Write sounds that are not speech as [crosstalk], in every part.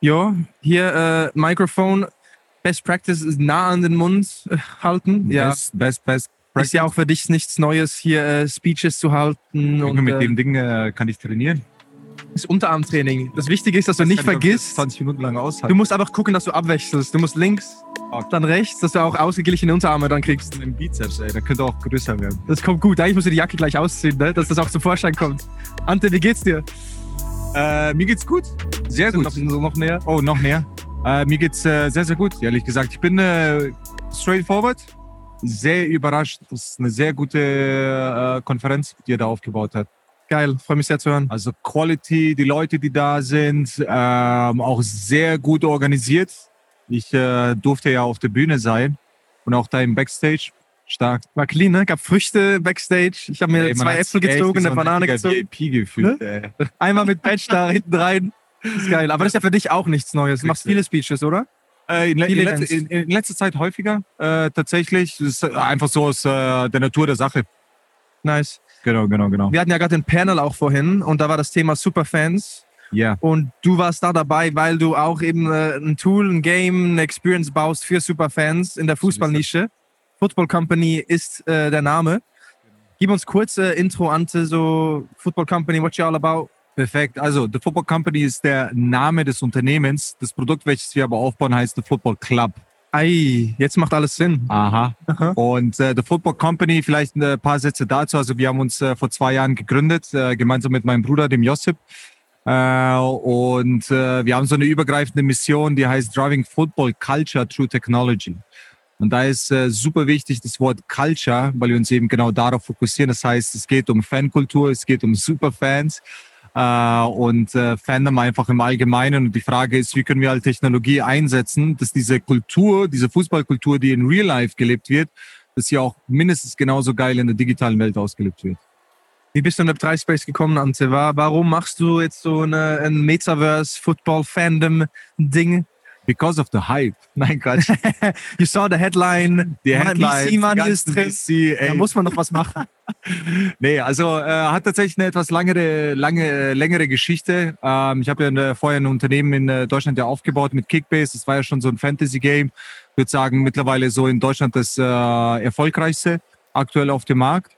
Ja, hier äh, Mikrofon. Best Practice ist nah an den Mund äh, halten. Ja. Best, best, best. Ist ja auch für dich nichts Neues, hier äh, Speeches zu halten. Und, Und mit äh, dem Ding äh, kann ich trainieren. ist Unterarmtraining. Das Wichtige ist, dass du nicht vergisst. 20 Minuten lang Du aushalten. musst einfach gucken, dass du abwechselst. Du musst links, dann rechts, dass du auch ausgeglichene Unterarme dann kriegst. im Bizeps, ey. Der könnte auch größer werden. Das kommt gut. Eigentlich musst du die Jacke gleich ausziehen, ne? dass das auch zum Vorschein kommt. Ante, wie geht's dir? Äh, mir geht's gut. Sehr gut. Noch, noch näher. Oh, noch mehr. Äh, mir geht's äh, sehr, sehr gut, ehrlich gesagt. Ich bin äh, straightforward. Sehr überrascht. Das ist eine sehr gute äh, Konferenz, die ihr da aufgebaut habt. Geil, freue mich sehr zu hören. Also Quality, die Leute, die da sind, ähm, auch sehr gut organisiert. Ich äh, durfte ja auf der Bühne sein und auch da im Backstage. Stark. War clean, ne? Gab Früchte backstage. Ich habe mir Ey, zwei Äpfel gezogen, so eine ein Banane richtiger gezogen. VIP gefühlt. ey. Einmal mit Patch da [laughs] hinten rein. Ist geil. Aber das ist ja für dich auch nichts Neues. Du machst viele Speeches, oder? Äh, in, in, Viele letz- Events. in, in letzter Zeit häufiger äh, tatsächlich. Das ist einfach so aus äh, der Natur der Sache. Nice. Genau, genau, genau. Wir hatten ja gerade den Panel auch vorhin und da war das Thema Superfans. Ja. Und du warst da dabei, weil du auch eben äh, ein Tool, ein Game, eine Experience baust für Superfans in der Fußballnische. Football Company ist äh, der Name. Gib uns kurz äh, Intro, Ante, so Football Company, what you all about. Perfekt. Also, The Football Company ist der Name des Unternehmens. Das Produkt, welches wir aber aufbauen, heißt The Football Club. Ei, jetzt macht alles Sinn. Aha. Aha. Und äh, The Football Company, vielleicht ein paar Sätze dazu. Also, wir haben uns äh, vor zwei Jahren gegründet, äh, gemeinsam mit meinem Bruder, dem Josip. Äh, und äh, wir haben so eine übergreifende Mission, die heißt Driving Football Culture Through Technology. Und da ist äh, super wichtig das Wort Culture, weil wir uns eben genau darauf fokussieren. Das heißt, es geht um Fankultur, es geht um Superfans äh, und äh, Fandom einfach im Allgemeinen. Und die Frage ist, wie können wir halt Technologie einsetzen, dass diese Kultur, diese Fußballkultur, die in Real Life gelebt wird, dass sie auch mindestens genauso geil in der digitalen Welt ausgelebt wird. Wie bist du in Web3 Space gekommen, Ante? War, warum machst du jetzt so eine, ein Metaverse Football Fandom Ding? Because of the hype. [laughs] Nein, Quatsch. You saw the headline, Die Money die ist drin. VC, Da muss man noch was machen. [laughs] Nee, also äh, hat tatsächlich eine etwas langere, lange, äh, längere Geschichte. Ähm, ich habe ja eine, vorher ein Unternehmen in äh, Deutschland ja aufgebaut mit Kickbase. Das war ja schon so ein Fantasy-Game. Ich würde sagen, mittlerweile so in Deutschland das äh, erfolgreichste aktuell auf dem Markt.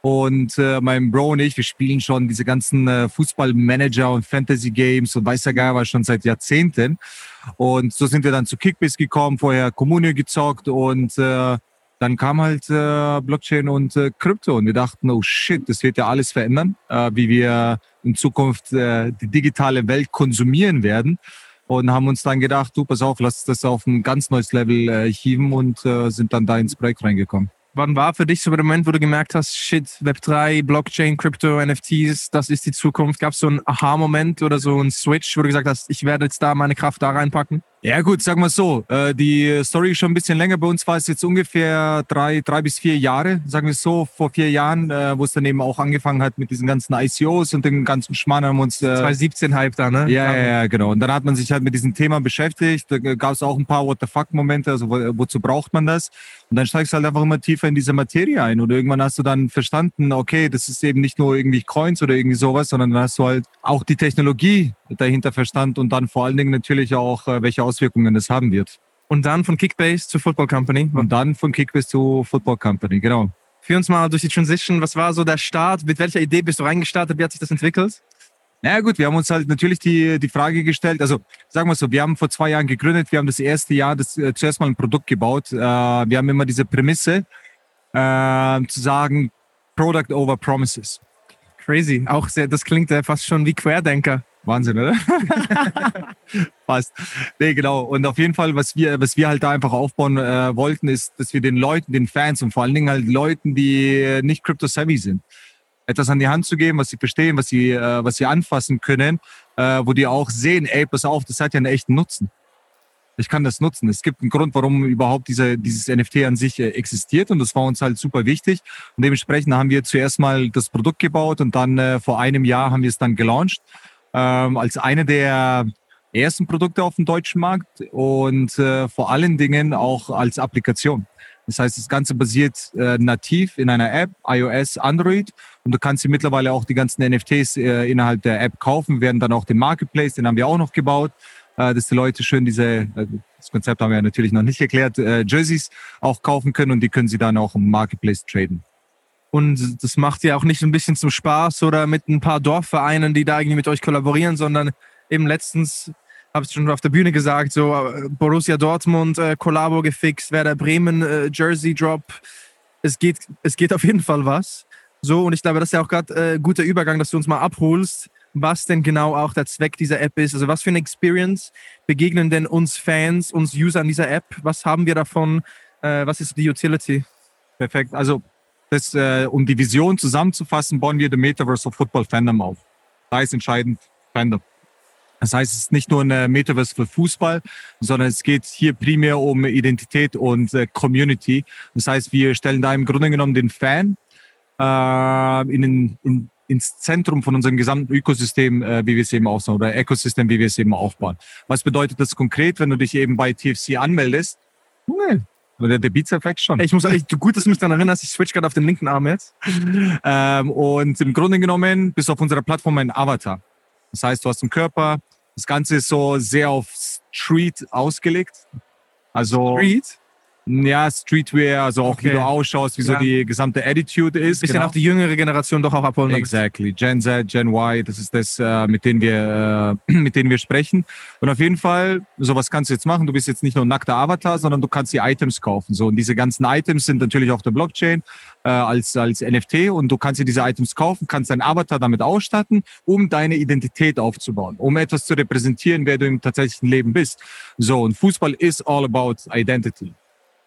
Und äh, mein Bro und ich, wir spielen schon diese ganzen äh, Fußballmanager und Fantasy-Games und weiß ja gar was schon seit Jahrzehnten. Und so sind wir dann zu Kickbase gekommen, vorher Kommune gezockt und äh, dann kam halt äh, Blockchain und äh, Krypto und wir dachten, oh shit, das wird ja alles verändern, äh, wie wir in Zukunft äh, die digitale Welt konsumieren werden und haben uns dann gedacht, du pass auf, lass das auf ein ganz neues Level äh, hieven und äh, sind dann da ins Projekt reingekommen. Wann war für dich so der Moment, wo du gemerkt hast, shit, Web3, Blockchain, Crypto, NFTs, das ist die Zukunft? Gab es so einen Aha-Moment oder so einen Switch, wo du gesagt hast, ich werde jetzt da meine Kraft da reinpacken? Ja gut, sagen wir so, äh, die Story ist schon ein bisschen länger. Bei uns war es jetzt ungefähr drei, drei bis vier Jahre, sagen wir so, vor vier Jahren, äh, wo es dann eben auch angefangen hat mit diesen ganzen ICOs und dem ganzen Schmarrn haben wir uns... Äh, 2017 Hype da, ne? Ja, ja, ja, genau. Und dann hat man sich halt mit diesem Thema beschäftigt. Da gab es auch ein paar What the fuck-Momente, also wo, wozu braucht man das? Und dann steigst du halt einfach immer tiefer in diese Materie ein. Und irgendwann hast du dann verstanden, okay, das ist eben nicht nur irgendwie Coins oder irgendwie sowas, sondern dann hast du halt auch die Technologie dahinter verstanden und dann vor allen Dingen natürlich auch, äh, welche Auswirkungen es haben wird. Und dann von Kickbase zu Football Company. Und dann von Kickbase zu Football Company, genau. Führ uns mal durch die Transition. Was war so der Start? Mit welcher Idee bist du reingestartet? Wie hat sich das entwickelt? Na ja, gut, wir haben uns halt natürlich die, die Frage gestellt, also sagen wir so, wir haben vor zwei Jahren gegründet, wir haben das erste Jahr das, äh, zuerst mal ein Produkt gebaut. Äh, wir haben immer diese Prämisse äh, zu sagen, Product over Promises. Crazy. Auch sehr, das klingt ja fast schon wie Querdenker. Wahnsinn, oder? [laughs] Passt. Nee, genau. Und auf jeden Fall, was wir, was wir halt da einfach aufbauen äh, wollten, ist, dass wir den Leuten, den Fans und vor allen Dingen halt Leuten, die nicht crypto-savvy sind, etwas an die Hand zu geben, was sie verstehen, was sie, äh, was sie anfassen können, äh, wo die auch sehen, ey, pass auf, das hat ja einen echten Nutzen. Ich kann das nutzen. Es gibt einen Grund, warum überhaupt diese, dieses NFT an sich äh, existiert und das war uns halt super wichtig. Und dementsprechend haben wir zuerst mal das Produkt gebaut und dann äh, vor einem Jahr haben wir es dann gelauncht ähm, als eine der ersten Produkte auf dem deutschen Markt und äh, vor allen Dingen auch als Applikation. Das heißt, das Ganze basiert äh, nativ in einer App, iOS, Android. Und du kannst dir mittlerweile auch die ganzen NFTs äh, innerhalb der App kaufen, werden dann auch den Marketplace, den haben wir auch noch gebaut. äh, dass die Leute schön diese, äh, das Konzept haben wir natürlich noch nicht erklärt, äh, Jerseys auch kaufen können und die können sie dann auch im Marketplace traden. Und das macht ihr auch nicht ein bisschen zum Spaß oder mit ein paar Dorfvereinen, die da irgendwie mit euch kollaborieren, sondern eben letztens, habe ich schon auf der Bühne gesagt, so äh, Borussia Dortmund, äh, Kollabo gefixt, Werder Bremen, äh, Jersey Drop. Es geht, es geht auf jeden Fall was. So, und ich glaube, das ist ja auch gerade äh, guter Übergang, dass du uns mal abholst, was denn genau auch der Zweck dieser App ist. Also was für eine Experience begegnen denn uns Fans, uns User an dieser App? Was haben wir davon? Äh, was ist die Utility? Perfekt. Also das, äh, um die Vision zusammenzufassen, bauen wir The Metaverse of Football Fandom auf. Da ist entscheidend Fandom. Das heißt, es ist nicht nur ein Metaverse für Fußball, sondern es geht hier primär um Identität und äh, Community. Das heißt, wir stellen da im Grunde genommen den Fan äh, in, den, in, ins Zentrum von unserem gesamten Ökosystem, äh, wie wir es eben aufbauen, oder Ökosystem, wie wir es eben aufbauen. Was bedeutet das konkret, wenn du dich eben bei TFC anmeldest? Oder der Beats-Effekt schon. Ich muss sagen, gut, dass du mich daran erinnerst, ich switch gerade auf den linken Arm jetzt. ähm, und im Grunde genommen bist du auf unserer Plattform ein Avatar. Das heißt, du hast einen Körper. Das Ganze ist so sehr auf Street ausgelegt. Also Street? Ja, Streetwear, also auch Okay. wie du ausschaust, wie so Ja. die gesamte Attitude ist. Bisschen genau. auch die jüngere Generation doch auch abholen. Exactly. Gen Z, Gen Y, das ist das, äh, mit denen wir, äh, [clears throat] mit denen wir sprechen. Und auf jeden Fall, sowas kannst du jetzt machen. Du bist jetzt nicht nur ein nackter Avatar, sondern du kannst die Items kaufen. So, und diese ganzen Items sind natürlich auf der Blockchain äh, als, als NFT und du kannst dir diese Items kaufen, kannst deinen Avatar damit ausstatten, um deine Identität aufzubauen, um etwas zu repräsentieren, wer du im tatsächlichen Leben bist. So, und Fußball is all about identity.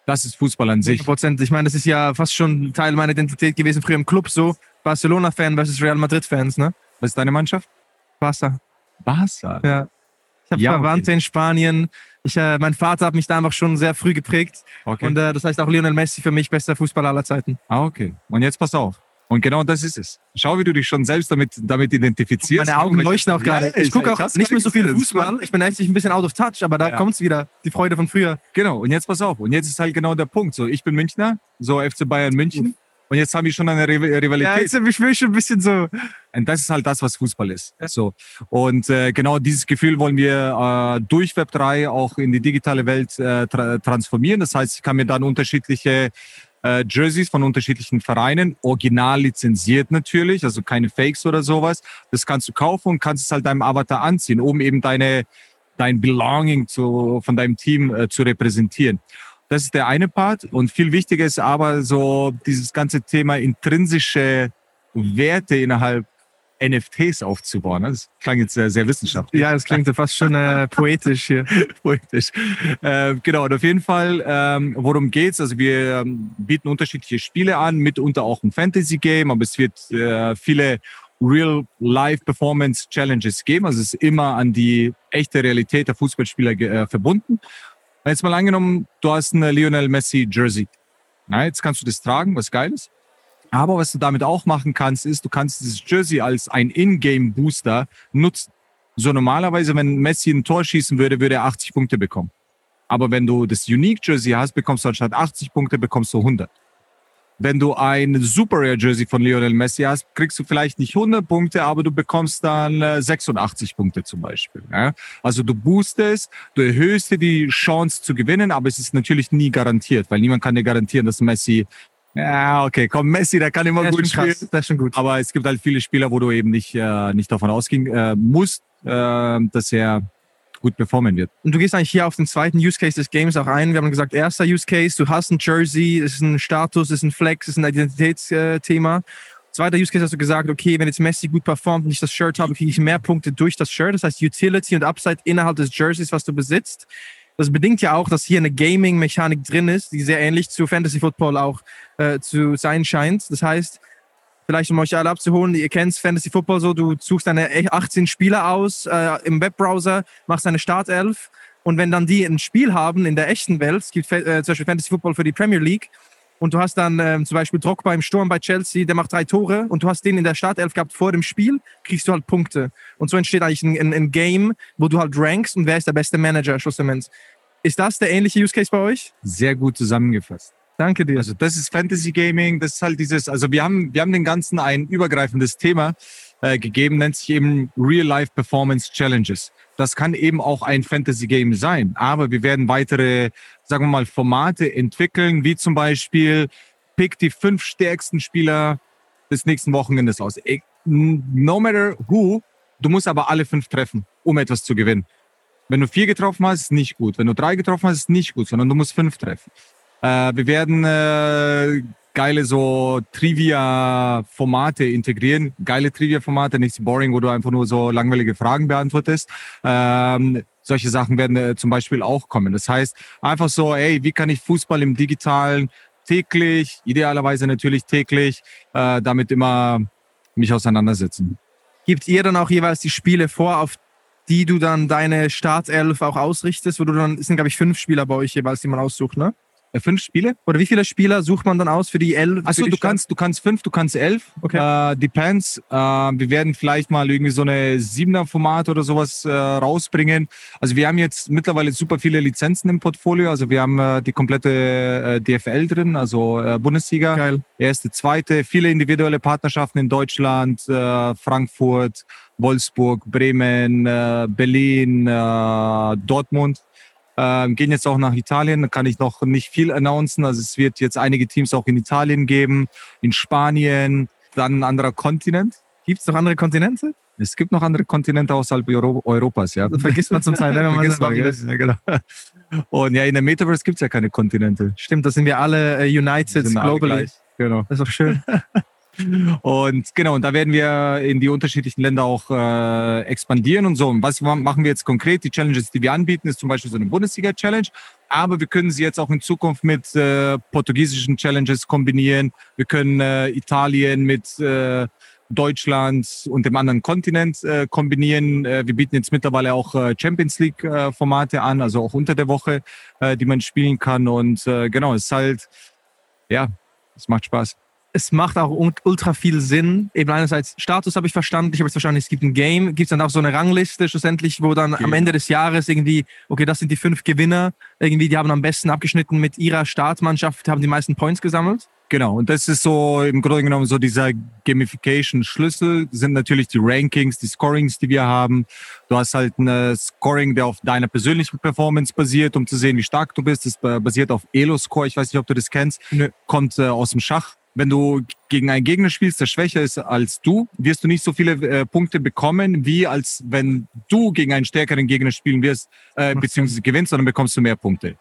Das ist Fußball an sich. 100%. Ich meine, das ist ja fast schon Teil meiner Identität gewesen, früher im Club so. Barcelona-Fan versus Real Madrid-Fans, ne? Was ist deine Mannschaft? Barca. Barca. Ja. Ich habe Ja, Verwandte okay. in Spanien. Ich, äh, mein Vater hat mich da einfach schon sehr früh geprägt. Okay. Und äh, das heißt auch Lionel Messi für mich bester Fußballer aller Zeiten. Ah, okay. Und jetzt pass auf. Und genau das ist es. Schau, wie du dich schon selbst damit, damit identifizierst. Meine Augen leuchten auch gerade. Ja, ich gucke auch nicht mehr so viel Fußball. Ich bin eigentlich ein bisschen out of touch, aber da Ja. kommt's wieder. Die Freude von früher. Genau. Und jetzt pass auf. Und jetzt ist halt genau der Punkt. So, ich bin Münchner, so FC Bayern München. Und jetzt haben wir schon eine Rival- Ja, Rivalität. jetzt ich will schon ein bisschen so. Und das ist halt das, was Fußball ist. So. Und äh, genau dieses Gefühl wollen wir äh, durch Web 3 auch in die digitale Welt äh, tra transformieren. Das heißt, ich kann mir dann unterschiedliche äh, Jerseys von unterschiedlichen Vereinen, original lizenziert natürlich, also keine Fakes oder sowas. Das kannst du kaufen und kannst es halt deinem Avatar anziehen, um eben deine dein Belonging zu, von deinem Team äh, zu repräsentieren. Das ist der eine Part. Und viel wichtiger ist aber so dieses ganze Thema intrinsische Werte innerhalb NFTs aufzubauen. Das klang jetzt sehr, sehr wissenschaftlich. Ja, das klingt fast schon äh, [laughs] poetisch hier. Poetisch. Äh, genau, und auf jeden Fall, ähm, worum geht's? Also wir ähm, bieten unterschiedliche Spiele an, mitunter auch ein Fantasy-Game, aber es wird äh, viele Real-Life-Performance-Challenges geben. Also es ist immer an die echte Realität der Fußballspieler äh, verbunden. Jetzt mal angenommen, du hast ein Lionel Messi Jersey. Na, jetzt kannst du das tragen, was geil ist. Aber was du damit auch machen kannst, ist, du kannst dieses Jersey als ein Ingame-Booster nutzen. So normalerweise, wenn Messi ein Tor schießen würde, würde er 80 Punkte bekommen. Aber wenn du das Unique Jersey hast, bekommst du anstatt 80 Punkte, bekommst du 100. Wenn du ein Super Rare Jersey von Lionel Messi hast, kriegst du vielleicht nicht 100 Punkte, aber du bekommst dann äh, 86 Punkte zum Beispiel. Also du boostest, du erhöhst dir die Chance zu gewinnen, aber es ist natürlich nie garantiert, weil niemand kann dir garantieren, dass Messi, ja okay, komm, Messi, der kann immer ist gut schon krass. spielen. Das ist schon gut. Aber es gibt halt viele Spieler, wo du eben nicht, äh, nicht davon ausgehen äh, musst, äh, dass er gut performen wird. Und du gehst eigentlich hier auf den zweiten Use Case des Games auch ein. Wir haben gesagt, erster Use Case, du hast ein Jersey, es ist ein Status, es ist ein Flex, es ist ein Identitätsthema. Zweiter Use Case hast du gesagt, okay, wenn jetzt Messi gut performt und ich das Shirt habe, kriege ich mehr Punkte durch das Shirt. Das heißt Utility und Upside innerhalb des Jerseys, was du besitzt. Das bedingt ja auch, dass hier eine Gaming-Mechanik drin ist, die sehr ähnlich zu Fantasy Football auch äh, zu sein scheint. Das heißt, vielleicht um euch alle abzuholen, ihr kennt Fantasy Football so, du suchst deine 18 Spieler aus äh, im Webbrowser, machst eine Startelf und wenn dann die ein Spiel haben in der echten Welt, es gibt äh, zum Beispiel Fantasy Football für die Premier League und du hast dann ähm, zum Beispiel Drogba im Sturm bei Chelsea, der macht drei Tore und du hast den in der Startelf gehabt vor dem Spiel, kriegst du halt Punkte. Und so entsteht eigentlich ein, ein, ein Game, wo du halt rankst und wer ist der beste Manager schlussendlich. Ist das der ähnliche Use Case bei euch? Sehr gut zusammengefasst. Danke dir. Also das ist Fantasy Gaming, das ist halt dieses, also wir haben, wir haben den ganzen ein übergreifendes Thema, äh, gegeben, nennt sich eben Real-Life Performance Challenges. Das kann eben auch ein Fantasy-Game sein, aber wir werden weitere, sagen wir mal, Formate entwickeln, wie zum Beispiel pick die fünf stärksten Spieler des nächsten Wochenendes aus. No matter who, du musst aber alle fünf treffen, um etwas zu gewinnen. Wenn du vier getroffen hast, ist nicht gut. Wenn du drei getroffen hast, ist nicht gut, sondern du musst fünf treffen. Äh, wir werden äh, geile so Trivia-Formate integrieren. Geile Trivia-Formate, nicht so boring, wo du einfach nur so langweilige Fragen beantwortest. Ähm, solche Sachen werden äh, zum Beispiel auch kommen. Das heißt, einfach so, ey, wie kann ich Fußball im Digitalen täglich, idealerweise natürlich täglich, äh, damit immer mich auseinandersetzen. Gibt ihr dann auch jeweils die Spiele vor, auf die du dann deine Startelf auch ausrichtest, wo du dann, es sind glaube ich fünf Spieler bei euch jeweils, die man aussucht, ne? Äh, fünf Spiele? Oder wie viele Spieler sucht man dann aus für die elf? Achso, du kannst, du kannst fünf, du kannst elf. Okay. Äh, depends. Äh, wir werden vielleicht mal irgendwie so eine siebener Format oder sowas äh, rausbringen. Also wir haben jetzt mittlerweile super viele Lizenzen im Portfolio. Also wir haben äh, die komplette äh, DFL drin, also äh, Bundesliga. Geil. Erste, zweite, viele individuelle Partnerschaften in Deutschland, äh, Frankfurt, Wolfsburg, Bremen, äh, Berlin, äh, Dortmund. Ähm, gehen jetzt auch nach Italien, da kann ich noch nicht viel announcen. Also es wird jetzt einige Teams auch in Italien geben, in Spanien, dann ein anderer Kontinent. Gibt es noch andere Kontinente? Es gibt noch andere Kontinente außerhalb Euro Europas, ja. Das [laughs] vergisst man zum Teil, wenn man das mal, ja, genau. Und ja, in der Metaverse gibt es ja keine Kontinente. Stimmt, da sind wir alle uh, united globally. Genau. Das ist auch schön. [laughs] Und genau, und da werden wir in die unterschiedlichen Länder auch äh, expandieren und so. Und was machen wir jetzt konkret? Die Challenges, die wir anbieten, ist zum Beispiel so eine Bundesliga-Challenge. Aber wir können sie jetzt auch in Zukunft mit äh, portugiesischen Challenges kombinieren. Wir können äh, Italien mit äh, Deutschland und dem anderen Kontinent äh, kombinieren. Äh, wir bieten jetzt mittlerweile auch äh, Champions League äh, Formate an, also auch unter der Woche, äh, die man spielen kann. Und äh, genau, es ist halt, ja, es macht Spaß es macht auch ultra viel Sinn. Eben einerseits Status habe ich verstanden. Ich habe jetzt verstanden, es gibt ein Game. Gibt es dann auch so eine Rangliste schlussendlich, wo dann okay. am Ende des Jahres irgendwie, okay, das sind die fünf Gewinner. Irgendwie, die haben am besten abgeschnitten mit ihrer Startmannschaft, haben die meisten Points gesammelt. Genau, und das ist so im Grunde genommen so dieser Gamification-Schlüssel, sind natürlich die Rankings, die Scorings, die wir haben. Du hast halt ein Scoring, der auf deiner persönlichen Performance basiert, um zu sehen, wie stark du bist. Das basiert auf Elo-Score, ich weiß nicht, ob du das kennst, Nö. kommt äh, aus dem Schach wenn du gegen einen Gegner spielst, der schwächer ist als du, wirst du nicht so viele äh, Punkte bekommen, wie als wenn du gegen einen stärkeren Gegner spielen wirst, äh, beziehungsweise gewinnst, sondern bekommst du mehr Punkte.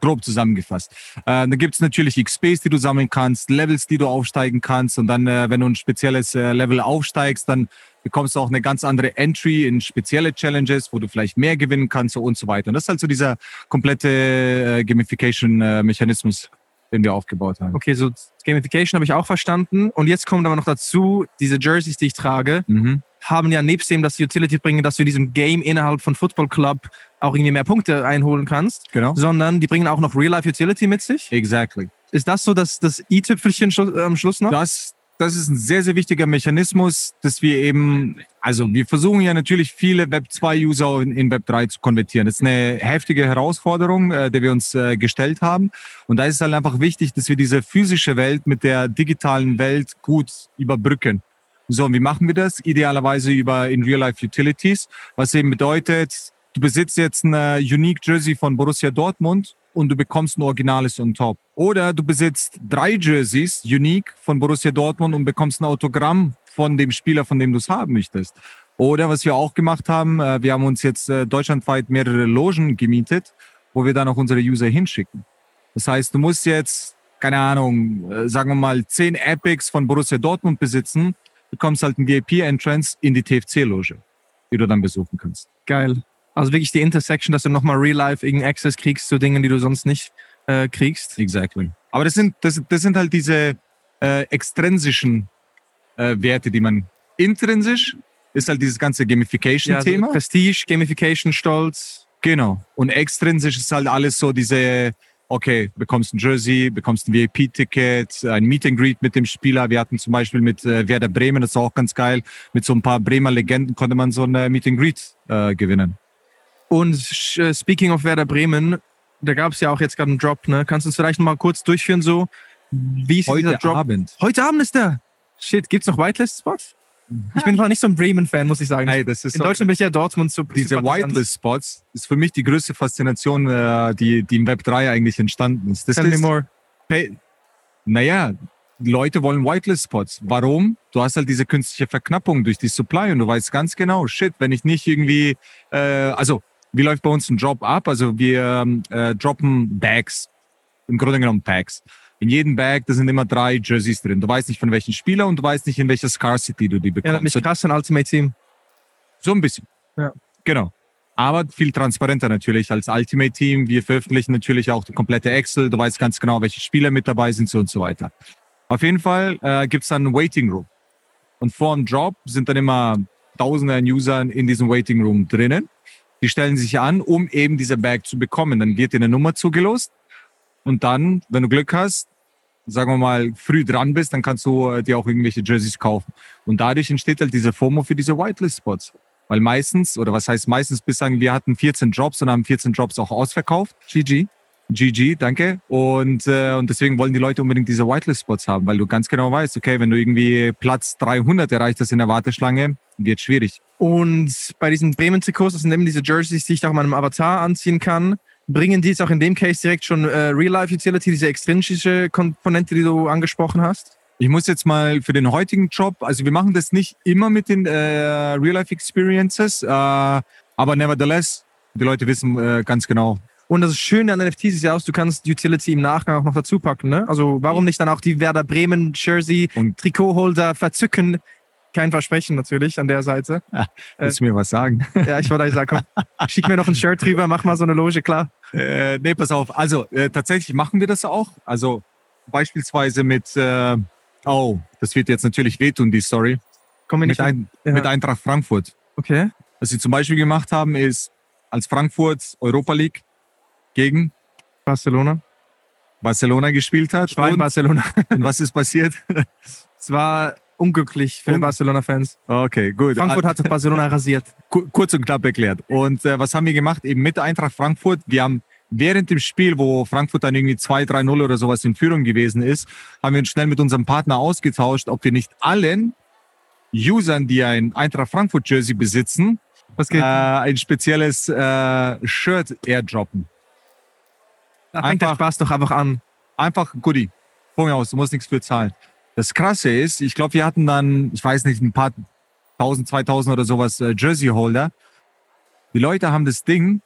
Grob zusammengefasst. Äh, dann gibt's natürlich XPs, die du sammeln kannst, Levels, die du aufsteigen kannst. Und dann, äh, wenn du ein spezielles äh, Level aufsteigst, dann bekommst du auch eine ganz andere Entry in spezielle Challenges, wo du vielleicht mehr gewinnen kannst und so weiter. Und das ist halt so dieser komplette äh, Gamification-Mechanismus, den wir aufgebaut haben. Okay, so Gamification habe ich auch verstanden. Und jetzt kommt aber noch dazu, diese Jerseys, die ich trage, mhm. haben ja nebst dem, dass sie Utility bringen, dass du in diesem Game innerhalb von Football Club auch irgendwie mehr Punkte einholen kannst. Genau. Sondern die bringen auch noch Real-Life-Utility mit sich. Exactly. Ist das so das, das i-Tüpfelchen am Schluss noch? Das, das ist ein sehr, sehr wichtiger Mechanismus, dass wir eben, also wir versuchen ja natürlich viele Web 2 User in, in Web 3 zu konvertieren. Das ist eine heftige Herausforderung, äh, der wir uns äh, gestellt haben. Und da ist es halt einfach wichtig, dass wir diese physische Welt mit der digitalen Welt gut überbrücken. So, und wie machen wir das? Idealerweise über in Real Life Utilities, was eben bedeutet, du besitzt jetzt ein Unique Jersey von Borussia Dortmund und du bekommst ein Originales on top. Oder du besitzt drei Jerseys, unique, von Borussia Dortmund und bekommst ein Autogramm von dem Spieler, von dem du es haben möchtest. Oder was wir auch gemacht haben, äh, wir haben uns jetzt äh, deutschlandweit mehrere Logen gemietet, wo wir dann auch unsere User hinschicken. Das heißt, du musst jetzt, keine Ahnung, äh, sagen wir mal, zehn Epics von Borussia Dortmund besitzen, bekommst halt ein VIP-Entrance in die TFC-Loge, die du dann besuchen kannst. Geil. Also wirklich die Intersection, dass du nochmal Real-Life irgendeinen Access kriegst zu Dingen, die du sonst nicht äh, kriegst. Exactly. Aber das sind, das, das sind halt diese äh, extrinsischen äh, Werte, die man intrinsisch ist halt dieses ganze Gamification-Thema. Ja, also Prestige, Gamification, Stolz. Genau. Und extrinsisch ist halt alles so diese, okay, bekommst ein Jersey, bekommst ein VIP-Ticket, ein Meet and Greet mit dem Spieler. Wir hatten zum Beispiel mit äh, Werder Bremen, das war auch ganz geil. Mit so ein paar Bremer Legenden konnte man so ein äh, Meet and Greet äh, gewinnen. Und äh, speaking of Werder Bremen, da gab es ja auch jetzt gerade einen Drop, ne? Kannst du uns vielleicht noch mal kurz durchführen, so wie ist Heute dieser Drop? Abend. Heute Abend ist der. Shit, gibt's noch Whitelist-Spots? Ich bin noch nicht so ein Bremen-Fan, muss ich sagen. Hey, das ist In Deutschland bin ich ja Dortmund so diese Whitelist-Spots ist für mich die größte Faszination, äh, die, die im Web 3 eigentlich entstanden ist. Das Tell me ist more. Hey, naja, Leute wollen Whitelist-Spots. Warum? Du hast halt diese künstliche Verknappung durch die Supply und du weißt ganz genau, shit, wenn ich nicht irgendwie, äh, also wie läuft bei uns ein Job ab? Also wir ähm, äh, droppen Bags, im Grunde genommen Packs. In jedem Bag, da sind immer drei Jerseys drin. Du weißt nicht von welchem Spieler und du weißt nicht, in welcher Scarcity du die Ja, bekommst. mich krass ein Ultimate Team. So ein bisschen. Ja. Genau. Aber viel transparenter natürlich als Ultimate Team. Wir veröffentlichen natürlich auch die komplette Excel. Du weißt ganz genau, welche Spieler mit dabei sind so und so weiter. Auf jeden Fall äh, gibt's dann einen Waiting Room. Und vor dem Job sind dann immer Tausende an Usern in diesem Waiting Room drinnen. Die stellen sich an, um eben diese Bag zu bekommen. Dann wird dir eine Nummer zugelost. Und dann, wenn du Glück hast, sagen wir mal, früh dran bist, dann kannst du äh, dir auch irgendwelche Jerseys kaufen. Und dadurch entsteht halt diese FOMO für diese Whitelist-Spots. Weil meistens, oder was heißt meistens, bis sagen, wir hatten 14 Jobs und haben 14 Jobs auch ausverkauft. GG. GG, danke. Und, äh, und deswegen wollen die Leute unbedingt diese Whitelist-Spots haben, weil du ganz genau weißt, okay, wenn du irgendwie Platz 300 erreicht hast in der Warteschlange, wird schwierig. Und bei diesen Bremen-Trikots, das sind eben diese Jerseys, die ich auch meinem Avatar anziehen kann, bringen die jetzt auch in dem Case direkt schon äh, Real-Life-Utility, diese extrinsische Komponente, die du angesprochen hast? Ich muss jetzt mal für den heutigen Job, also wir machen das nicht immer mit den äh, Real-Life-Experiences, äh, aber nevertheless, die Leute wissen äh, ganz genau, Und das Schöne an NFTs ist ja auch, du kannst Utility im Nachgang auch noch dazu packen. Ne? Also warum nicht dann auch die Werder Bremen Jersey Und- Trikotholder verzücken? Kein Versprechen natürlich an der Seite. willst du mir was sagen? [laughs] Ja, ich wollte eigentlich sagen, komm, schick mir noch ein Shirt drüber, mach mal so eine Loge klar. Äh, nee, pass auf. Also äh, tatsächlich machen wir das auch. Also beispielsweise mit, äh, oh, das wird jetzt natürlich wehtun, die Story, Komm mit, nicht ein, Ja. mit Eintracht Frankfurt. Okay. Was sie zum Beispiel gemacht haben, ist, als Frankfurt Europa League gegen Barcelona. Barcelona gespielt hat. Ich war in Und, Barcelona. und [laughs] was ist passiert? [laughs] Es war unglücklich für Un- Barcelona-Fans. Okay, gut. Frankfurt hat Barcelona [laughs] rasiert. Ku- kurz und knapp erklärt. Und äh, was haben wir gemacht? Eben mit Eintracht Frankfurt. Wir haben während dem Spiel, wo Frankfurt dann irgendwie 2-3-0 oder sowas in Führung gewesen ist, haben wir uns schnell mit unserem Partner ausgetauscht, ob wir nicht allen Usern, die ein Eintracht Frankfurt Jersey besitzen, äh, ein spezielles äh, Shirt airdroppen. Da fängt der einfach- Spaß doch einfach an. Einfach Goodie. Von mir aus, du musst nichts für zahlen. Das Krasse ist, ich glaube, wir hatten dann, ich weiß nicht, ein paar tausend, 2000 oder sowas äh, Jersey-Holder. Die Leute haben das Ding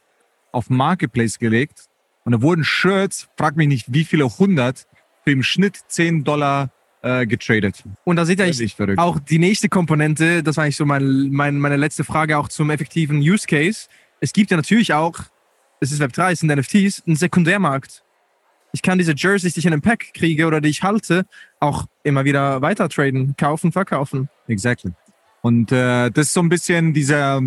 auf den Marketplace gelegt und da wurden Shirts, frag mich nicht, wie viele hundert, für im Schnitt 10 Dollar äh, getradet. Und da seht ihr eigentlich auch die nächste Komponente, das war eigentlich so mein, mein, meine letzte Frage auch zum effektiven Use Case. Es gibt ja natürlich auch, es ist Web3, es sind NFTs, einen Sekundärmarkt. Ich kann diese Jerseys, die ich in einem Pack kriege oder die ich halte, auch immer wieder weiter traden, kaufen, verkaufen. Exactly. Und äh, das ist so ein bisschen dieser,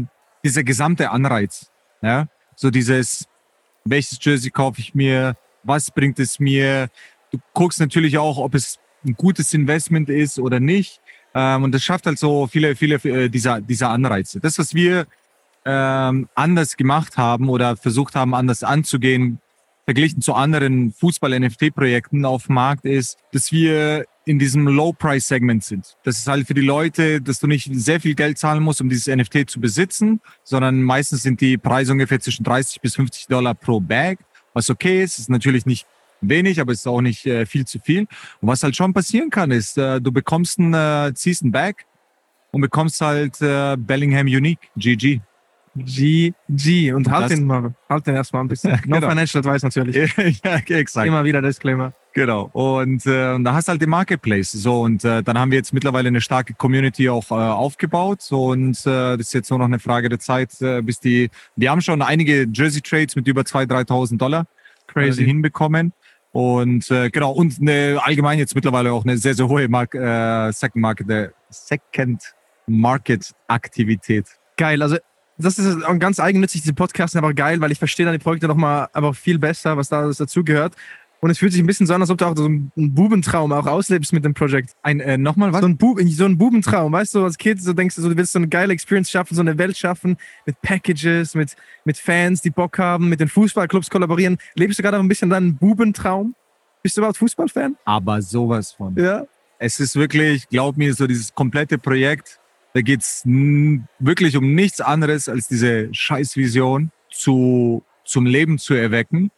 dieser gesamte Anreiz. Ja? So dieses, welches Jersey kaufe ich mir, was bringt es mir. Du guckst natürlich auch, ob es ein gutes Investment ist oder nicht. Ähm, und das schafft halt so viele, viele äh, dieser, dieser Anreize. Das, was wir ähm, anders gemacht haben oder versucht haben, anders anzugehen, verglichen zu anderen Fußball-NFT-Projekten auf dem Markt, ist, dass wir in diesem Low-Price-Segment sind. Das ist halt für die Leute, dass du nicht sehr viel Geld zahlen musst, um dieses NFT zu besitzen, sondern meistens sind die Preise ungefähr zwischen 30 bis 50 Dollar pro Bag, was okay ist. Ist natürlich nicht wenig, aber ist auch nicht äh, viel zu viel. Und was halt schon passieren kann, ist, äh, du bekommst ein, äh, ziehst ein Bag und bekommst halt äh, Bellingham Unique, GG. GG. Und halt das- den mal, halt den erstmal ein bisschen. [laughs] No Genau. Financial Advice natürlich. [laughs] ja, exakt. Immer wieder Disclaimer. Genau. Und äh, und da hast du halt den Marketplace. So und äh, dann haben wir jetzt mittlerweile eine starke Community auch äh, aufgebaut. So, und äh, das ist jetzt nur noch eine Frage der Zeit, äh, bis die. Wir haben schon einige Jersey Trades mit über 2.000, 3.000 Dollar Crazy. äh, hinbekommen. Und äh, genau und eine, allgemein jetzt mittlerweile auch eine sehr sehr hohe Mark äh, Second Market äh, Second Market Aktivität. Geil. Also, das ist auch ganz eigennützig, diese Podcasts sind aber geil, weil ich verstehe dann die Projekte nochmal aber viel besser, was da alles dazugehört. Und es fühlt sich ein bisschen so an, als ob du auch so einen Bubentraum auch auslebst mit dem Projekt. Ein äh, nochmal was? So ein, Bub, so ein Bubentraum, weißt du, als Kind so denkst du, so, du willst so eine geile Experience schaffen, so eine Welt schaffen mit Packages, mit, mit Fans, die Bock haben, mit den Fußballclubs kollaborieren. Lebst du gerade auch ein bisschen deinen Bubentraum? Bist du überhaupt Fußballfan? Aber sowas von. Ja. Es ist wirklich, glaub mir, so dieses komplette Projekt Da geht's n- wirklich um nichts anderes als diese Scheißvision zu, zum Leben zu erwecken.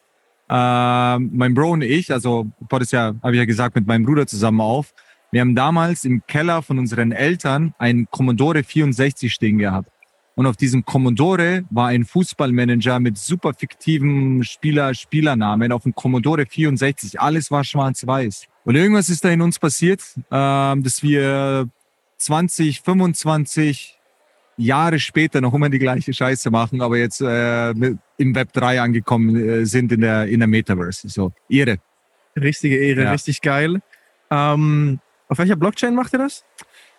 Ähm, mein Bro und ich, also es ja, habe ich ja gesagt, mit meinem Bruder zusammen auf. Wir haben damals im Keller von unseren Eltern einen Commodore 64 stehen gehabt. Und auf diesem Commodore war ein Fußballmanager mit super fiktiven Spieler, Spielernamen auf dem Commodore 64. Alles war schwarz-weiß. Und irgendwas ist da in uns passiert, ähm, dass wir 20, 25 Jahre später noch immer die gleiche Scheiße machen, aber jetzt äh, im Web 3 angekommen äh, sind in der, in der Metaverse. So, irre. Richtige Ehre, Ja. richtig geil. Ähm, auf welcher Blockchain macht ihr das?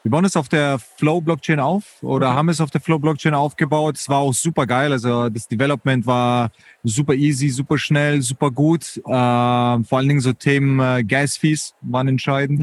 Wir bauen es auf der Flow-Blockchain auf oder Okay. haben es auf der Flow-Blockchain aufgebaut. Es war auch super geil. Also das Development war super easy, super schnell, super gut. Ähm, vor allen Dingen so Themen äh, Gas-Fees waren entscheidend.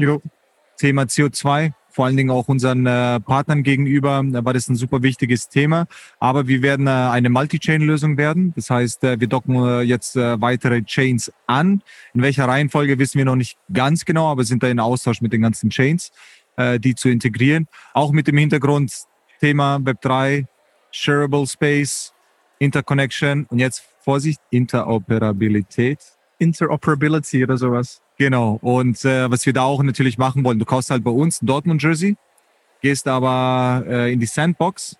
Thema CO2, vor allen Dingen auch unseren äh, Partnern gegenüber, da war das ein super wichtiges Thema. Aber wir werden äh, eine Multi-Chain-Lösung werden. Das heißt, äh, wir docken äh, jetzt äh, weitere Chains an. In welcher Reihenfolge wissen wir noch nicht ganz genau, aber sind da in Austausch mit den ganzen Chains, äh, die zu integrieren. Auch mit dem Hintergrund Thema Web3, Shareable Space, Interconnection und jetzt Vorsicht, Interoperabilität. Interoperability oder sowas. Genau. Und äh, was wir da auch natürlich machen wollen, du kaufst halt bei uns ein Dortmund-Jersey, gehst aber äh, in die Sandbox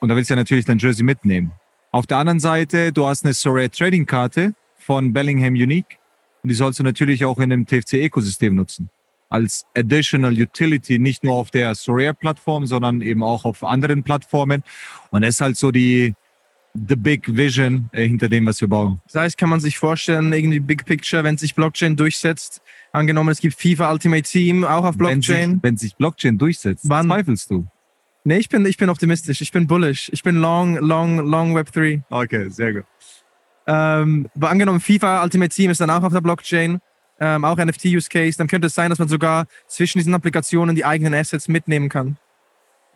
und da willst du ja natürlich dein Jersey mitnehmen. Auf der anderen Seite, du hast eine Sorare Trading Karte von Bellingham Unique und die sollst du natürlich auch in dem TFC-Ökosystem nutzen. Als Additional Utility, nicht nur auf der Sorare-Plattform, sondern eben auch auf anderen Plattformen. Und das ist halt so die the big vision äh, hinter dem, was wir bauen. Das heißt, kann man sich vorstellen, irgendwie Big Picture, wenn sich Blockchain durchsetzt, angenommen, es gibt FIFA Ultimate Team, auch auf Wenn sich, Blockchain. wenn sich Blockchain durchsetzt, Wann? zweifelst du. Nee, ich bin, ich bin optimistisch, ich bin bullish, ich bin long, long, long Web 3. Okay, sehr gut. Ähm, aber angenommen, FIFA Ultimate Team ist dann auch auf der Blockchain, ähm, auch NFT-Use-Case, dann könnte es sein, dass man sogar zwischen diesen Applikationen die eigenen Assets mitnehmen kann.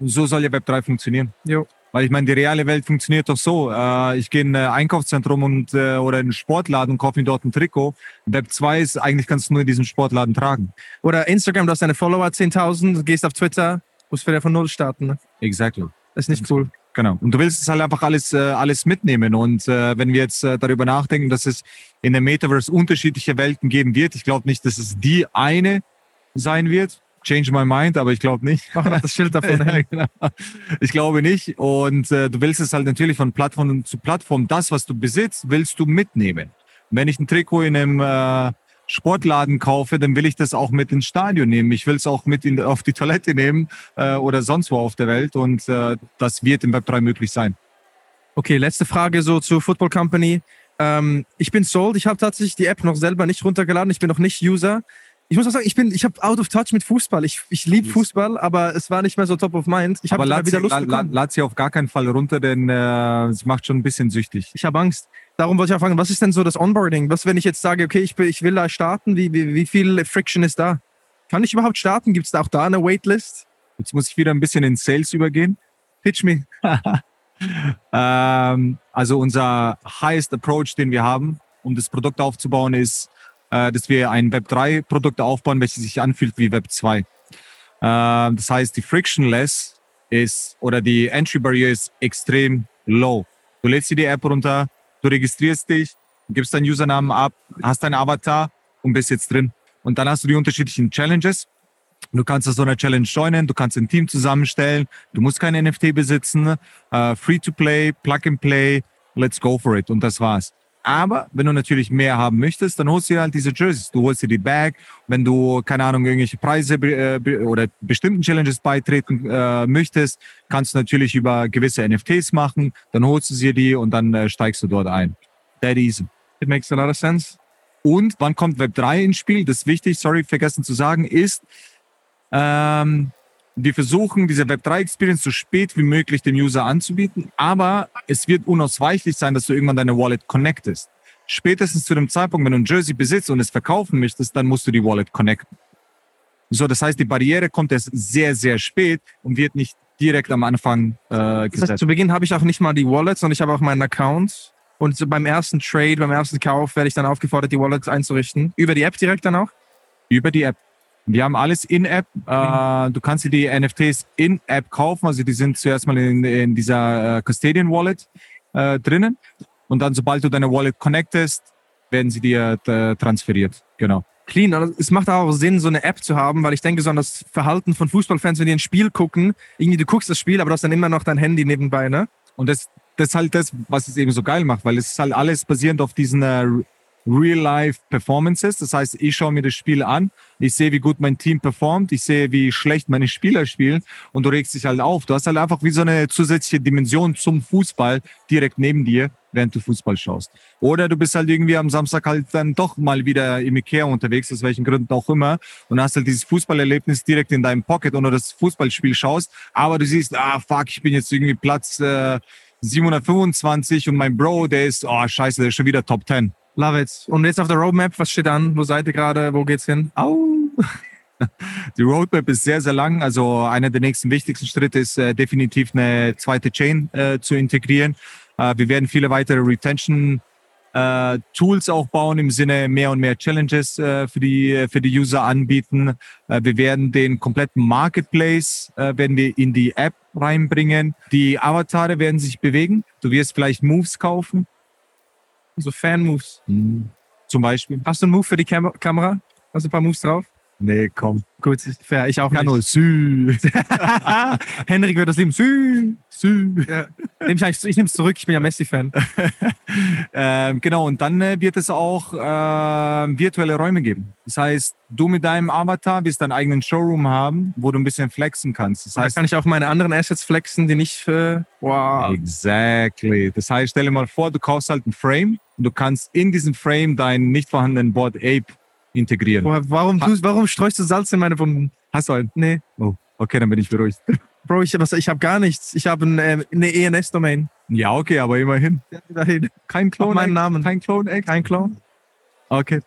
So soll ja Web3 funktionieren. Jo. Weil ich meine, die reale Welt funktioniert doch so. Äh, ich gehe in ein Einkaufszentrum und, äh, oder in einen Sportladen und kaufe mir dort ein Trikot. Web 2 ist, eigentlich kannst du nur in diesem Sportladen tragen. Oder Instagram, du hast deine Follower 10.000, du gehst auf Twitter, musst wieder von Null starten. Ne? Exactly. Das ist nicht cool. Genau. Und du willst es halt einfach alles, äh, alles mitnehmen. Und äh, wenn wir jetzt äh, darüber nachdenken, dass es in der Metaverse unterschiedliche Welten geben wird, ich glaube nicht, dass es die eine sein wird. Change my mind, aber ich glaube nicht. [laughs] Mach noch das Schild davon. [laughs] Ja, genau. Ich glaube nicht. Und äh, du willst es halt natürlich von Plattform zu Plattform, das, was du besitzt, willst du mitnehmen. Wenn ich ein Trikot in einem äh, Sportladen kaufe, dann will ich das auch mit ins Stadion nehmen. Ich will es auch mit in, auf die Toilette nehmen äh, oder sonst wo auf der Welt. Und äh, das wird im Web3 möglich sein. Okay, letzte Frage so zu Football Company. Ähm, ich bin sold. Ich habe tatsächlich die App noch selber nicht runtergeladen. Ich bin noch nicht User. Ich muss auch sagen, ich bin, ich habe out of touch mit Fußball. Ich, ich liebe. Fußball, aber es war nicht mehr so top of mind. Ich habe Aber lad wieder sie, Lust la, bekommen. lad sie auf gar keinen Fall runter, denn äh, es macht schon ein bisschen süchtig. Ich habe Angst. Darum wollte ich auch fragen, was ist denn so das Onboarding? Was, wenn ich jetzt sage, okay, ich, will- ich will da starten, wie, wie, wie viel Friction ist da? Kann ich überhaupt starten? Gibt es da auch da eine Waitlist? Jetzt muss ich wieder ein bisschen in Sales übergehen. Pitch me. [laughs] Ähm, also unser highest approach, den wir haben, um das Produkt aufzubauen, ist, äh, dass wir ein Web3-Produkt aufbauen, welches sich anfühlt wie Web 2. Ähm, das heißt, die frictionless ist oder die Entry Barrier ist extrem low. Du lädst dir die App runter, du registrierst dich, gibst deinen Usernamen ab, hast deinen Avatar und bist jetzt drin. Und dann hast du die unterschiedlichen Challenges. Du kannst aus so einer Challenge joinen, du kannst ein Team zusammenstellen, du musst kein NFT besitzen, äh, free to play, plug and play, let's go for it und das war's. Aber wenn du natürlich mehr haben möchtest, dann holst du dir halt diese Jerseys, du holst dir die Bag. Wenn du, keine Ahnung, irgendwelche Preise äh, oder bestimmten Challenges beitreten äh, möchtest, kannst du natürlich über gewisse NFTs machen, dann holst du dir die und dann äh, steigst du dort ein. That easy. It makes a lot of sense. Und wann kommt Web 3 ins Spiel? Das ist wichtig, sorry, vergessen zu sagen, ist, ähm, wir versuchen, diese Web 3 Experience so spät wie möglich dem User anzubieten, aber es wird unausweichlich sein, dass du irgendwann deine Wallet connectest. Spätestens zu dem Zeitpunkt, wenn du ein Jersey besitzt und es verkaufen möchtest, dann musst du die Wallet connecten. So, das heißt, die Barriere kommt erst sehr, sehr spät und wird nicht direkt am Anfang äh, Das heißt, gesetzt. zu Beginn habe ich auch nicht mal die Wallet, sondern ich habe auch meinen Account. Und so beim ersten Trade, beim ersten Kauf werde ich dann aufgefordert, die Wallet einzurichten. Über die App direkt dann auch? Über die App. Wir haben alles in-App. Äh, du kannst dir die NFTs in-App kaufen. Also die sind zuerst mal in, in dieser äh, Custodian Wallet äh, drinnen. Und dann, sobald du deine Wallet connectest, werden sie dir äh, transferiert. Genau. Clean. Also es macht auch Sinn, so eine App zu haben, weil ich denke, so an das Verhalten von Fußballfans, wenn die ein Spiel gucken, irgendwie du guckst das Spiel, aber du hast dann immer noch dein Handy nebenbei, ne? Und das, das ist halt das, was es eben so geil macht, weil es ist halt alles basierend auf diesen äh, Real-Life-Performances. Das heißt, ich schaue mir das Spiel an, ich sehe, wie gut mein Team performt, ich sehe, wie schlecht meine Spieler spielen und du regst dich halt auf. Du hast halt einfach wie so eine zusätzliche Dimension zum Fußball direkt neben dir, während du Fußball schaust. Oder du bist halt irgendwie am Samstag halt dann doch mal wieder im Ikea unterwegs, aus welchen Gründen auch immer, und hast halt dieses Fußballerlebnis direkt in deinem Pocket du das Fußballspiel schaust, aber du siehst, ah fuck, ich bin jetzt irgendwie Platz äh, 725 und mein Bro, der ist, oh scheiße, der ist schon wieder Top 10. Love it. Und jetzt auf der Roadmap, was steht an? Wo seid ihr gerade? Wo geht's hin? Au. [laughs] Die Roadmap ist sehr, sehr lang. Also einer der nächsten wichtigsten Schritte ist äh, definitiv eine zweite Chain äh, zu integrieren. Äh, wir werden viele weitere Retention äh, Tools auch bauen im Sinne mehr und mehr Challenges äh, für die für die User anbieten. Äh, wir werden den kompletten Marketplace äh, werden wir in die App reinbringen. Die Avatare werden sich bewegen. Du wirst vielleicht Moves kaufen. So Fan-Moves. Hm. Zum Beispiel. Hast du einen Move für die Kam Kamera? Hast du ein paar Moves drauf? Nee, komm. Gut, fair. Ich auch Kann nur nicht. Sü. [laughs] Henrik wird das lieben. Sü, Sü. Ja. Nehm ich ich nehme es zurück. Ich bin ja Messi-Fan. [laughs] ähm, genau, und dann äh, wird es auch äh, virtuelle Räume geben. Das heißt, du mit deinem Avatar wirst deinen eigenen Showroom haben, wo du ein bisschen flexen kannst. Das Da heißt, kann ich auch meine anderen Assets flexen, die nicht für. Wow. Exactly. Das heißt, stell dir mal vor, du kaufst halt ein Frame und du kannst in diesem Frame deinen nicht vorhandenen Board Ape integrieren. Boah, warum, du, warum streust du Salz in meine Wunden? Hast du einen? Nee. Oh, okay, dann bin ich beruhigt. [laughs] Bro, ich, ich habe gar nichts. Ich habe ein, äh, eine ENS-Domain. Ja, okay, aber immerhin. Dahin. Kein Auf Clone. meinen Namen. Kein Clone Egg. Kein Clone. Okay.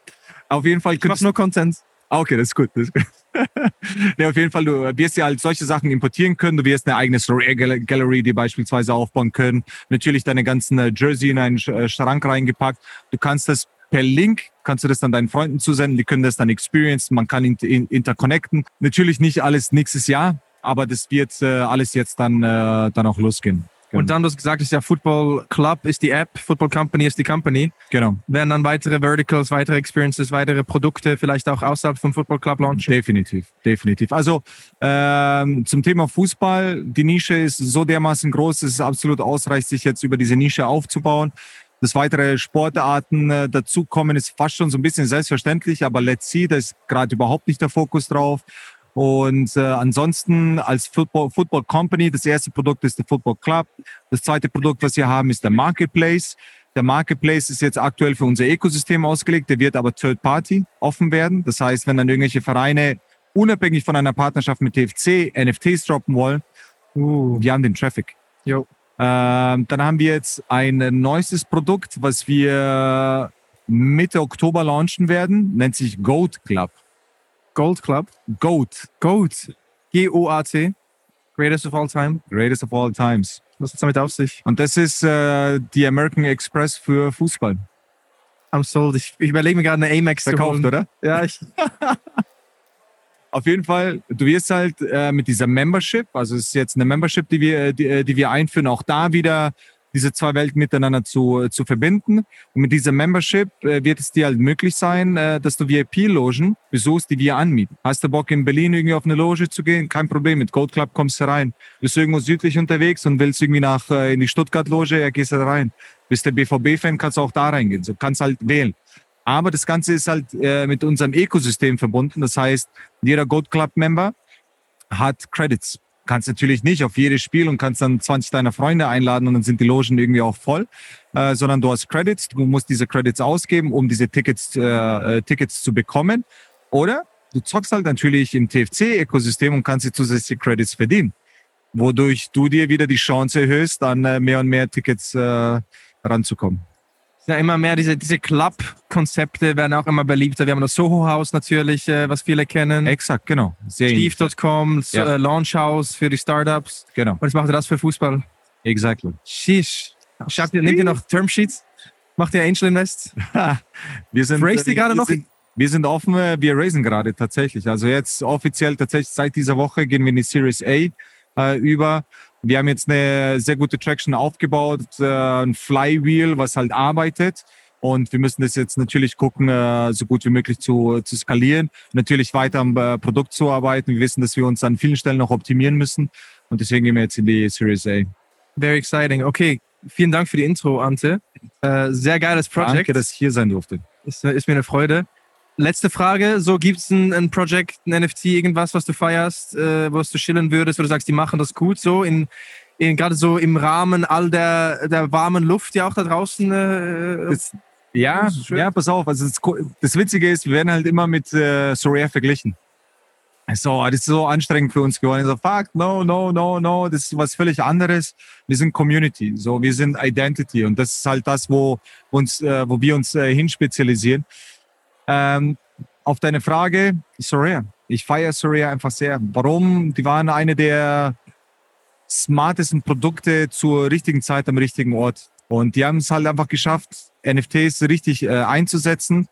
Auf jeden Fall Ich mach nur Content. Ah, Okay, das ist gut. Das ist gut. [laughs] nee, auf jeden Fall, du wirst ja halt solche Sachen importieren können. Du wirst eine eigene Story Gal- Gallery, die beispielsweise aufbauen können. Natürlich deine ganzen äh, Jersey in einen äh, Schrank reingepackt. Du kannst das per Link, kannst du das dann deinen Freunden zusenden. Die können das dann experiencen. Man kann in, in, interconnecten. Natürlich nicht alles nächstes Jahr, aber das wird äh, alles jetzt dann, äh, dann auch losgehen. Und dann, du hast gesagt, ist ja Football Club ist die App, Football Company ist die Company. Genau. Werden dann weitere Verticals, weitere Experiences, weitere Produkte vielleicht auch außerhalb vom Football Club launchen? Definitiv, definitiv. Also ähm, zum Thema Fußball, die Nische ist so dermaßen groß, dass es absolut ausreicht, sich jetzt über diese Nische aufzubauen. Dass weitere Sportarten äh, dazukommen, ist fast schon so ein bisschen selbstverständlich, aber let's see, da ist gerade überhaupt nicht der Fokus drauf. Und äh, ansonsten als Football, Football Company, das erste Produkt ist der Football Club. Das zweite Produkt, was wir haben, ist der Marketplace. Der Marketplace ist jetzt aktuell für unser Ökosystem ausgelegt, der wird aber Third Party offen werden. Das heißt, wenn dann irgendwelche Vereine unabhängig von einer Partnerschaft mit TFC NFTs droppen wollen, Uh, wir haben den Traffic. jo. Ähm, dann haben wir jetzt ein neuestes Produkt, was wir Mitte Oktober launchen werden, nennt sich Goat Club. Gold Club. Goat, Goat. G-O-A-T. Greatest of all time. greatest of all times. Was hat's damit auf sich? Und das ist äh, die American Express für Fußball. I'm sold. Ich, ich überlege mir gerade eine Amex zu Verkauft, holen. oder? Ja, ich, [laughs] Auf jeden Fall, du wirst halt äh, mit dieser Membership, also es ist jetzt eine Membership, die wir, die, äh, die wir einführen, auch da wieder diese zwei Welten miteinander zu, zu verbinden. Und mit dieser Membership äh, wird es dir halt möglich sein, äh, dass du VIP-Logen besuchst, die wir anmieten. Hast du Bock in Berlin irgendwie auf eine Loge zu gehen? Kein Problem, mit Gold Club kommst du rein. Bist du irgendwo südlich unterwegs und willst irgendwie nach äh, in die Stuttgart-Loge, ja, gehst du da rein. Bist der BVB-Fan, kannst du auch da reingehen. So kannst halt wählen. Aber das Ganze ist halt äh, mit unserem Ökosystem verbunden. Das heißt, jeder Gold Club Member hat Credits. Kannst natürlich nicht auf jedes Spiel und kannst dann 20 deiner Freunde einladen und dann sind die Logen irgendwie auch voll, äh, sondern du hast Credits. Du musst diese Credits ausgeben, um diese Tickets, äh, äh, Tickets zu bekommen. Oder du zockst halt natürlich im TFC-Ökosystem und kannst die zusätzliche Credits verdienen, wodurch du dir wieder die Chance erhöhst, an äh, mehr und mehr Tickets äh, ranzukommen. Ja immer mehr diese, diese Club-Konzepte werden auch immer beliebter. Wir haben das Soho-Haus natürlich, äh, was viele kennen. Exakt, genau. Steve.com, Ja. äh, Launch-Haus für die Startups. Genau, Und jetzt macht ihr das für Fußball. exactly. Schreibt ihr, nehmt ihr noch Termsheets? Macht ihr Angel Invest? [laughs] Wir sind, Race die äh, gerade wir noch? Sind, Wir sind offen, äh, wir raisen gerade tatsächlich. Also jetzt offiziell tatsächlich seit dieser Woche gehen wir in die Series A äh, über. Wir haben jetzt eine sehr gute Traction aufgebaut, äh, ein Flywheel, was halt arbeitet. Und wir müssen das jetzt natürlich gucken, äh, so gut wie möglich zu, zu skalieren. Natürlich weiter am äh, Produkt zu arbeiten. Wir wissen, dass wir uns an vielen Stellen noch optimieren müssen. Und deswegen gehen wir jetzt in die Series A. Very exciting. Okay, vielen Dank für die Intro, Ante. Sehr geiles Projekt. Danke, dass ich hier sein durfte. Ist, ist mir eine Freude. Letzte Frage. So, gibt es ein, ein Projekt, ein NFT, irgendwas, was du feierst, äh, was du chillen würdest, wo du sagst, die machen das gut so in, in gerade so im Rahmen all der, der warmen Luft, die auch da draußen. Äh, Das, ja, ja, pass auf. Also das, das Witzige ist, wir werden halt immer mit äh, Sorare verglichen. So, das ist so anstrengend für uns geworden. So, fuck, no, no, no, no, das ist was völlig anderes. Wir sind Community, so, wir sind Identity und das ist halt das, wo uns, äh, wo wir uns äh, hinspezialisieren. Ähm, auf deine Frage, Sorare. Ich feiere Sorare einfach sehr. Warum? Die waren eine der smartesten Produkte zur richtigen Zeit am richtigen Ort. Und die haben es halt einfach geschafft, NFTs richtig äh, einzusetzen,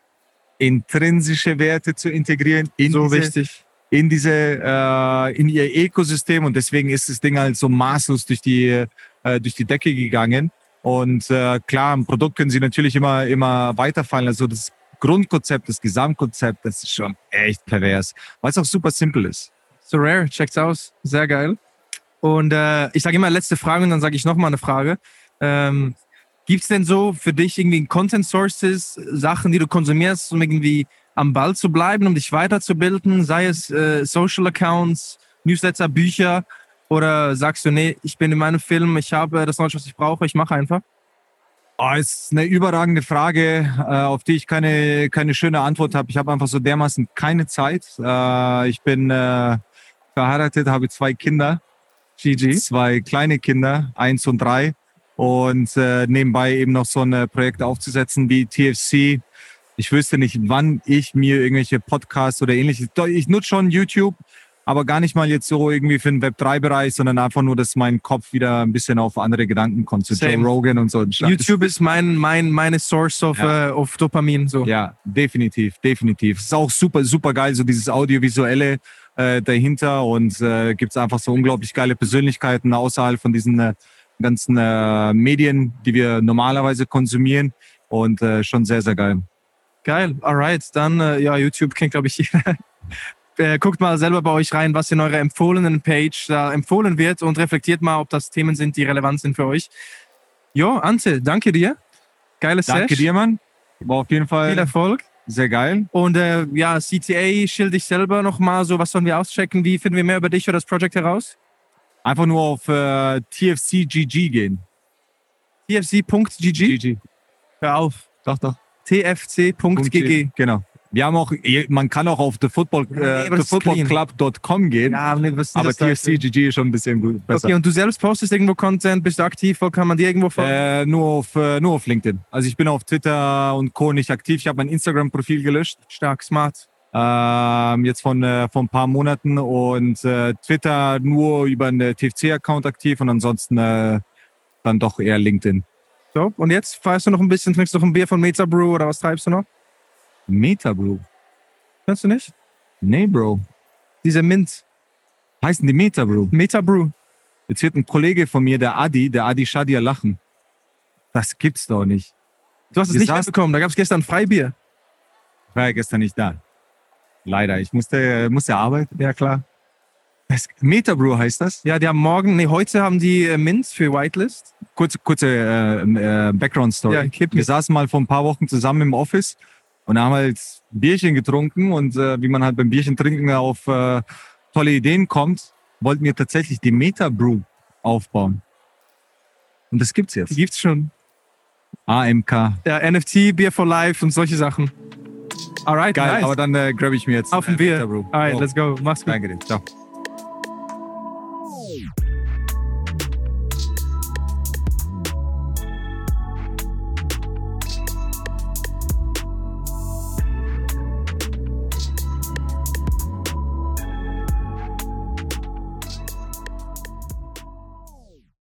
intrinsische Werte zu integrieren in so diese, wichtig. in diese äh, in ihr Ökosystem und deswegen ist das Ding halt so maßlos durch die äh, durch die Decke gegangen und äh, klar im Produkt können sie natürlich immer immer weiterfallen also das Grundkonzept das Gesamtkonzept das ist schon echt pervers weil es auch super simpel ist So rare, checkt's aus. Sehr geil. Und äh, ich sage immer letzte Frage und dann sage ich nochmal eine Frage. Ähm, Gibt es denn so für dich irgendwie Content Sources, Sachen, die du konsumierst, um irgendwie am Ball zu bleiben, um dich weiterzubilden, sei es äh, Social Accounts, Newsletter, Bücher oder sagst du, nee, ich bin in meinem Film, ich habe das Knowledge, was ich brauche, ich mache einfach? Oh, ist eine überragende Frage, äh, auf die ich keine, keine schöne Antwort habe. Ich habe einfach so dermaßen keine Zeit. Äh, ich bin äh, verheiratet, habe zwei Kinder, GG. zwei kleine Kinder, eins und drei. Und nebenbei eben noch so ein Projekt aufzusetzen wie TFC. Ich wüsste nicht, wann ich mir irgendwelche Podcasts oder ähnliches. Ich nutze schon YouTube, aber gar nicht mal jetzt so irgendwie für den Web3-Bereich, sondern einfach nur, dass mein Kopf wieder ein bisschen auf andere Gedanken kommt. Zu Joe Same. Rogan und so. YouTube ist mein, mein, meine Source of, Ja. äh, of Dopamin. So. Ja, definitiv, definitiv. Es ist auch super, super geil, so dieses Audiovisuelle äh, dahinter und äh, gibt es einfach so unglaublich geile Persönlichkeiten außerhalb von diesen äh, ganzen äh, Medien, die wir normalerweise konsumieren und äh, schon sehr, sehr geil. Geil, alright. Dann, äh, ja, YouTube kennt, glaube ich, jeder. Äh, guckt mal selber bei euch rein, was in eurer empfohlenen Page da empfohlen wird und reflektiert mal, ob das Themen sind, die relevant sind für euch. Jo, Ante, danke dir. Geile Danke Sesh. dir, Mann. War auf jeden Viel Fall Erfolg. sehr geil. Und äh, ja, CTA, schild dich selber nochmal so, was sollen wir auschecken? Wie finden wir mehr über dich oder das Projekt heraus? Einfach nur auf äh, TFCGG gehen. tfc.gg. GG. Hör auf. Doch, doch. tfc.gg. Genau. Wir haben auch, man kann auch auf thefootball, Nee, äh, thefootballclub.com gehen. Ja, nee, aber? TFCGG ist schon ein bisschen gut, besser. Okay, und du selbst postest irgendwo Content, bist du aktiv, wo kann man dir irgendwo folgen? Äh, nur, auf, äh, nur auf LinkedIn. Also ich bin auf Twitter und Co. nicht aktiv. Ich habe mein Instagram-Profil gelöscht. Stark, smart. Ähm, jetzt von, äh, von ein paar Monaten. Und äh, Twitter nur über einen TFC-Account aktiv und ansonsten äh, dann doch eher LinkedIn. So, und jetzt feierst du noch ein bisschen, trinkst du noch ein Bier von Meta Brew oder was treibst du noch? Meta, Bro. Kennst du nicht? Nee, Bro. Diese Mint. Heißen die Meta, Bro. Meta Brew. Jetzt wird ein Kollege von mir, der Adi, der Adi Shadia lachen. Das gibt's doch nicht. Du hast es Wir nicht mitbekommen, da gab es gestern Freibier. Ich war ja gestern nicht da. Leider. Ich musste, musste arbeiten. Ja, klar. Das, Meta, Bro heißt das? Ja, die haben morgen, nee, heute haben die äh, Mint für Whitelist. kurze, kurze äh, äh, Background-Story. Ja, wir saßen mal vor ein paar Wochen zusammen im Office und haben halt Bierchen getrunken und äh, wie man halt beim Bierchen trinken auf äh, tolle Ideen kommt, wollten wir tatsächlich die Meta Brew aufbauen. Und das gibt's Die jetzt. gibt's schon. AMK. Ja, NFT, Beer for Life und solche Sachen. Alright, Geil, nice. aber dann äh, grab ich mir jetzt Auf ein äh, Bier. Alright, Oh, let's go. Mach's gut. Danke dir. Ciao.